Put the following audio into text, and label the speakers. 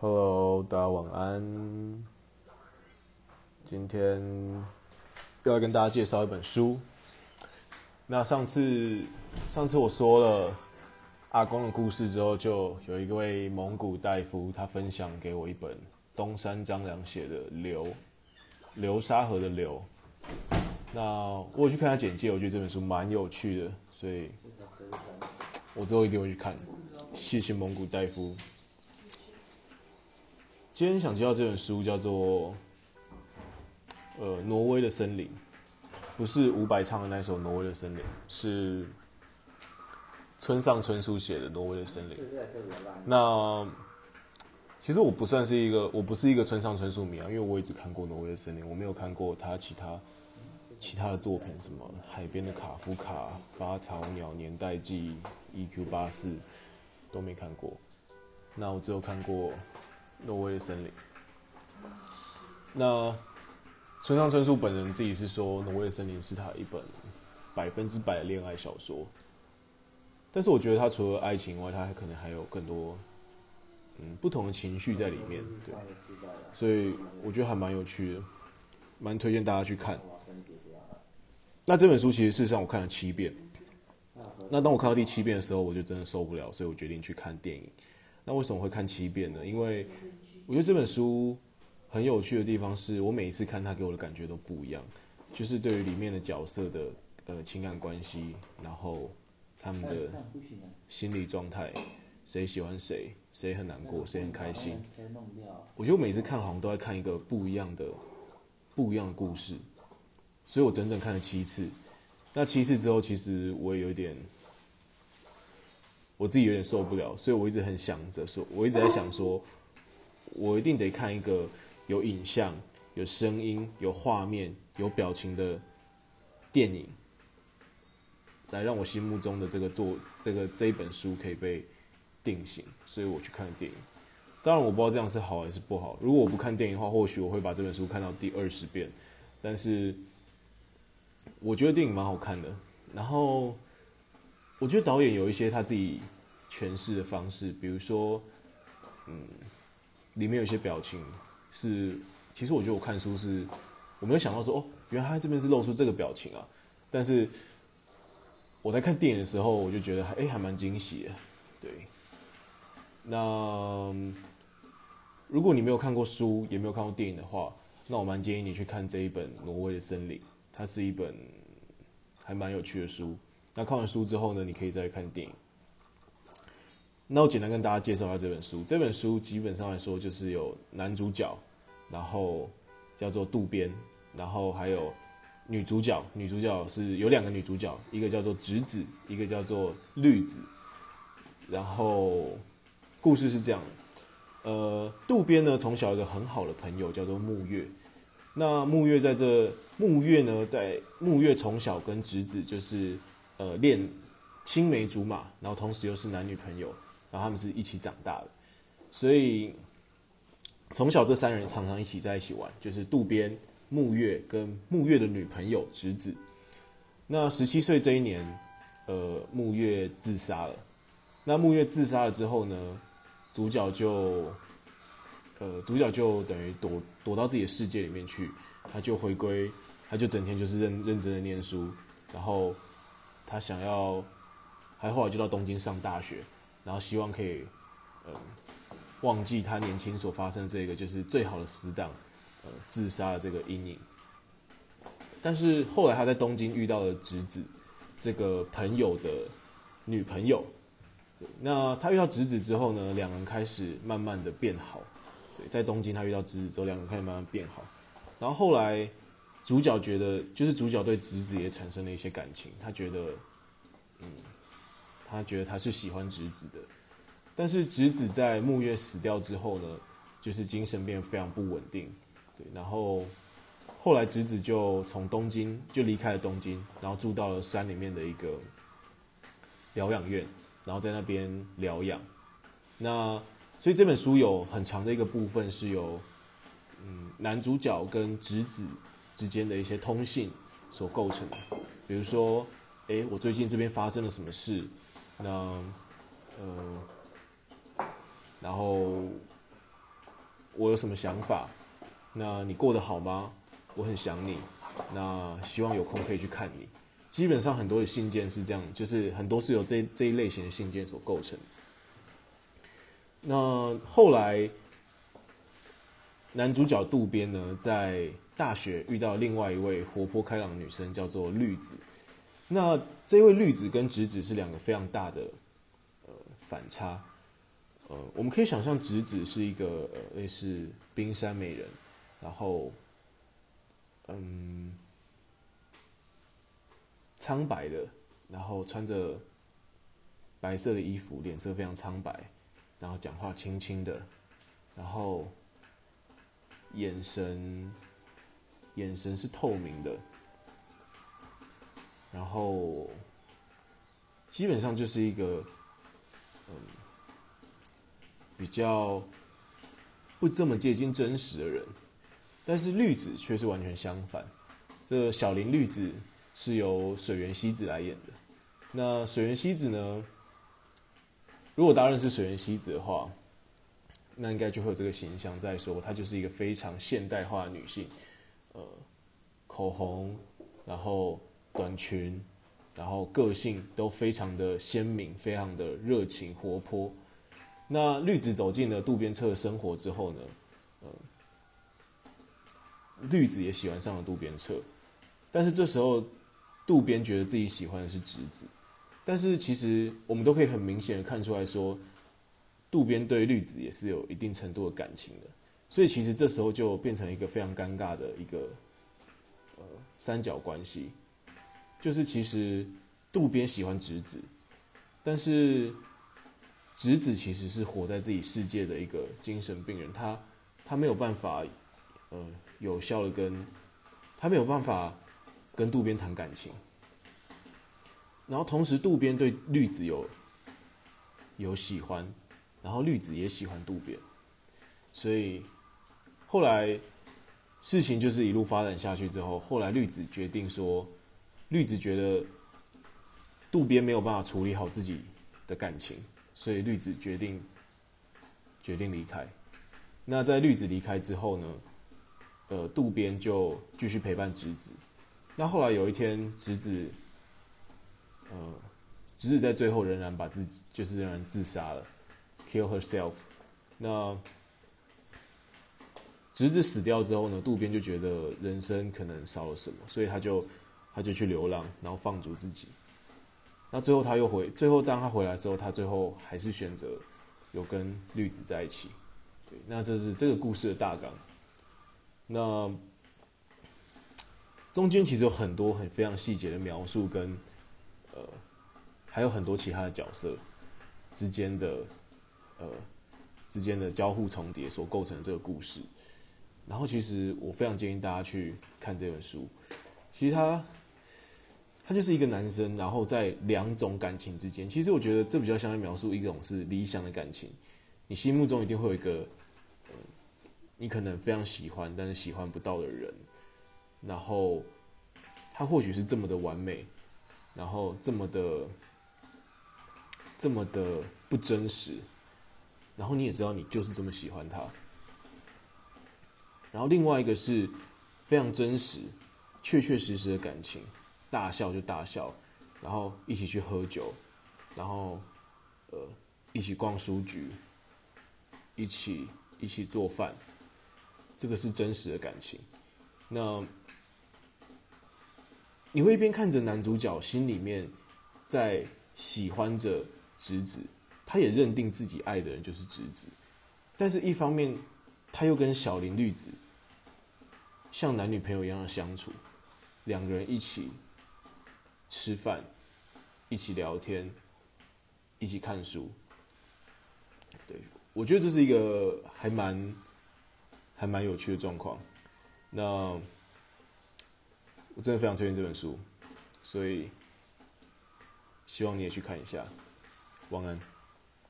Speaker 1: Hello，大家晚安。今天又要跟大家介绍一本书。那上次上次我说了阿公的故事之后，就有一位蒙古大夫，他分享给我一本东山张良写的《流》，流沙河的流。那我有去看他简介，我觉得这本书蛮有趣的，所以我之后一定会去看。谢谢蒙古大夫。今天想介绍这本书叫做《呃挪威的森林》，不是伍佰唱的那首《挪威的森林》，是村上春树写的《挪威的森林》。那其实我不算是一个，我不是一个村上春树迷啊，因为我也只看过《挪威的森林》，我没有看过他其他其他的作品，什么《海边的卡夫卡》《发条鸟年代记》《E.Q. 八四》都没看过。那我只有看过。挪威的森林。那村上春树本人自己是说，《挪威的森林》是他一本百分之百的恋爱小说。但是我觉得他除了爱情外，他还可能还有更多嗯不同的情绪在里面。对，所以我觉得还蛮有趣的，蛮推荐大家去看。那这本书其实事实上我看了七遍。那当我看到第七遍的时候，我就真的受不了，所以我决定去看电影。那为什么会看七遍呢？因为我觉得这本书很有趣的地方是，我每一次看它给我的感觉都不一样。就是对于里面的角色的呃情感关系，然后他们的心理状态，谁喜欢谁，谁很难过，谁很开心。我觉得我每次看好像都在看一个不一样的不一样的故事，所以我整整看了七次。那七次之后，其实我也有点。我自己有点受不了，所以我一直很想着说，我一直在想说，我一定得看一个有影像、有声音、有画面、有表情的电影，来让我心目中的这个作这个这一本书可以被定型。所以我去看电影。当然我不知道这样是好还是不好。如果我不看电影的话，或许我会把这本书看到第二十遍。但是我觉得电影蛮好看的。然后。我觉得导演有一些他自己诠释的方式，比如说，嗯，里面有些表情是，其实我觉得我看书是，我没有想到说，哦，原来他这边是露出这个表情啊。但是我在看电影的时候，我就觉得，哎，还蛮惊喜的。对，那如果你没有看过书，也没有看过电影的话，那我蛮建议你去看这一本《挪威的森林》，它是一本还蛮有趣的书。那看完书之后呢，你可以再看电影。那我简单跟大家介绍一下这本书。这本书基本上来说就是有男主角，然后叫做渡边，然后还有女主角。女主角是有两个女主角，一个叫做直子，一个叫做绿子。然后故事是这样的，呃，渡边呢从小有一个很好的朋友叫做木月。那木月在这木月呢，在木月从小跟直子就是。呃，恋青梅竹马，然后同时又是男女朋友，然后他们是一起长大的，所以从小这三人常常一起在一起玩，就是渡边、木月跟木月的女朋友直子。那十七岁这一年，呃，木月自杀了。那木月自杀了之后呢，主角就，呃，主角就等于躲躲到自己的世界里面去，他就回归，他就整天就是认认真的念书，然后。他想要，还后来就到东京上大学，然后希望可以，呃，忘记他年轻所发生的这个就是最好的死党，呃，自杀的这个阴影。但是后来他在东京遇到了直子这个朋友的女朋友，那他遇到直子之后呢，两人开始慢慢的变好。对，在东京他遇到直子之后，两人开始慢慢变好。然后后来。主角觉得，就是主角对直子也产生了一些感情。他觉得，嗯，他觉得他是喜欢直子的。但是直子在木月死掉之后呢，就是精神变得非常不稳定。对，然后后来直子就从东京就离开了东京，然后住到了山里面的一个疗养院，然后在那边疗养。那所以这本书有很长的一个部分是由，嗯，男主角跟直子。之间的一些通信所构成的，比如说，哎、我最近这边发生了什么事？那，呃，然后我有什么想法？那你过得好吗？我很想你。那希望有空可以去看你。基本上很多的信件是这样，就是很多是由这这一类型的信件所构成。那后来，男主角渡边呢，在大学遇到另外一位活泼开朗的女生，叫做绿子。那这位绿子跟直子是两个非常大的呃反差。呃，我们可以想象直子是一个呃类似冰山美人，然后嗯。苍白的，然后穿着白色的衣服，脸色非常苍白，然后讲话轻轻的，然后眼神眼神是透明的，然后基本上就是一个嗯比较不这么接近真实的人，但是绿子却是完全相反，这小林绿子。是由水原希子来演的。那水原希子呢？如果大家认识水原希子的话，那应该就会有这个形象，在说她就是一个非常现代化的女性。呃，口红，然后短裙，然后个性都非常的鲜明，非常的热情活泼。那绿子走进了渡边彻的生活之后呢，呃，绿子也喜欢上了渡边彻，但是这时候。渡边觉得自己喜欢的是直子，但是其实我们都可以很明显的看出来说，渡边对绿子也是有一定程度的感情的，所以其实这时候就变成一个非常尴尬的一个呃三角关系，就是其实渡边喜欢直子，但是直子其实是活在自己世界的一个精神病人，他他没有办法呃有效的跟他没有办法。跟渡边谈感情，然后同时渡边对绿子有有喜欢，然后绿子也喜欢渡边，所以后来事情就是一路发展下去之后，后来绿子决定说，绿子觉得渡边没有办法处理好自己的感情，所以绿子决定决定离开。那在绿子离开之后呢，呃，渡边就继续陪伴直子。那后来有一天，直子，呃，直子在最后仍然把自己，就是仍然自杀了，kill herself。那直子死掉之后呢，渡边就觉得人生可能少了什么，所以他就他就去流浪，然后放逐自己。那最后他又回，最后当他回来的时候，他最后还是选择有跟绿子在一起。对，那这是这个故事的大纲。那。中间其实有很多很非常细节的描述，跟呃，还有很多其他的角色之间的呃之间的交互重叠所构成的这个故事。然后，其实我非常建议大家去看这本书。其实他他就是一个男生，然后在两种感情之间。其实我觉得这比较像在描述一种是理想的感情，你心目中一定会有一个，你可能非常喜欢，但是喜欢不到的人。然后，他或许是这么的完美，然后这么的，这么的不真实，然后你也知道你就是这么喜欢他。然后另外一个是非常真实、确确实实的感情，大笑就大笑，然后一起去喝酒，然后呃一起逛书局，一起一起做饭，这个是真实的感情。那。你会一边看着男主角心里面在喜欢着直子，他也认定自己爱的人就是直子，但是一方面他又跟小林绿子像男女朋友一样的相处，两个人一起吃饭，一起聊天，一起看书。对，我觉得这是一个还蛮还蛮有趣的状况。那。我真的非常推荐这本书，所以希望你也去看一下。晚安。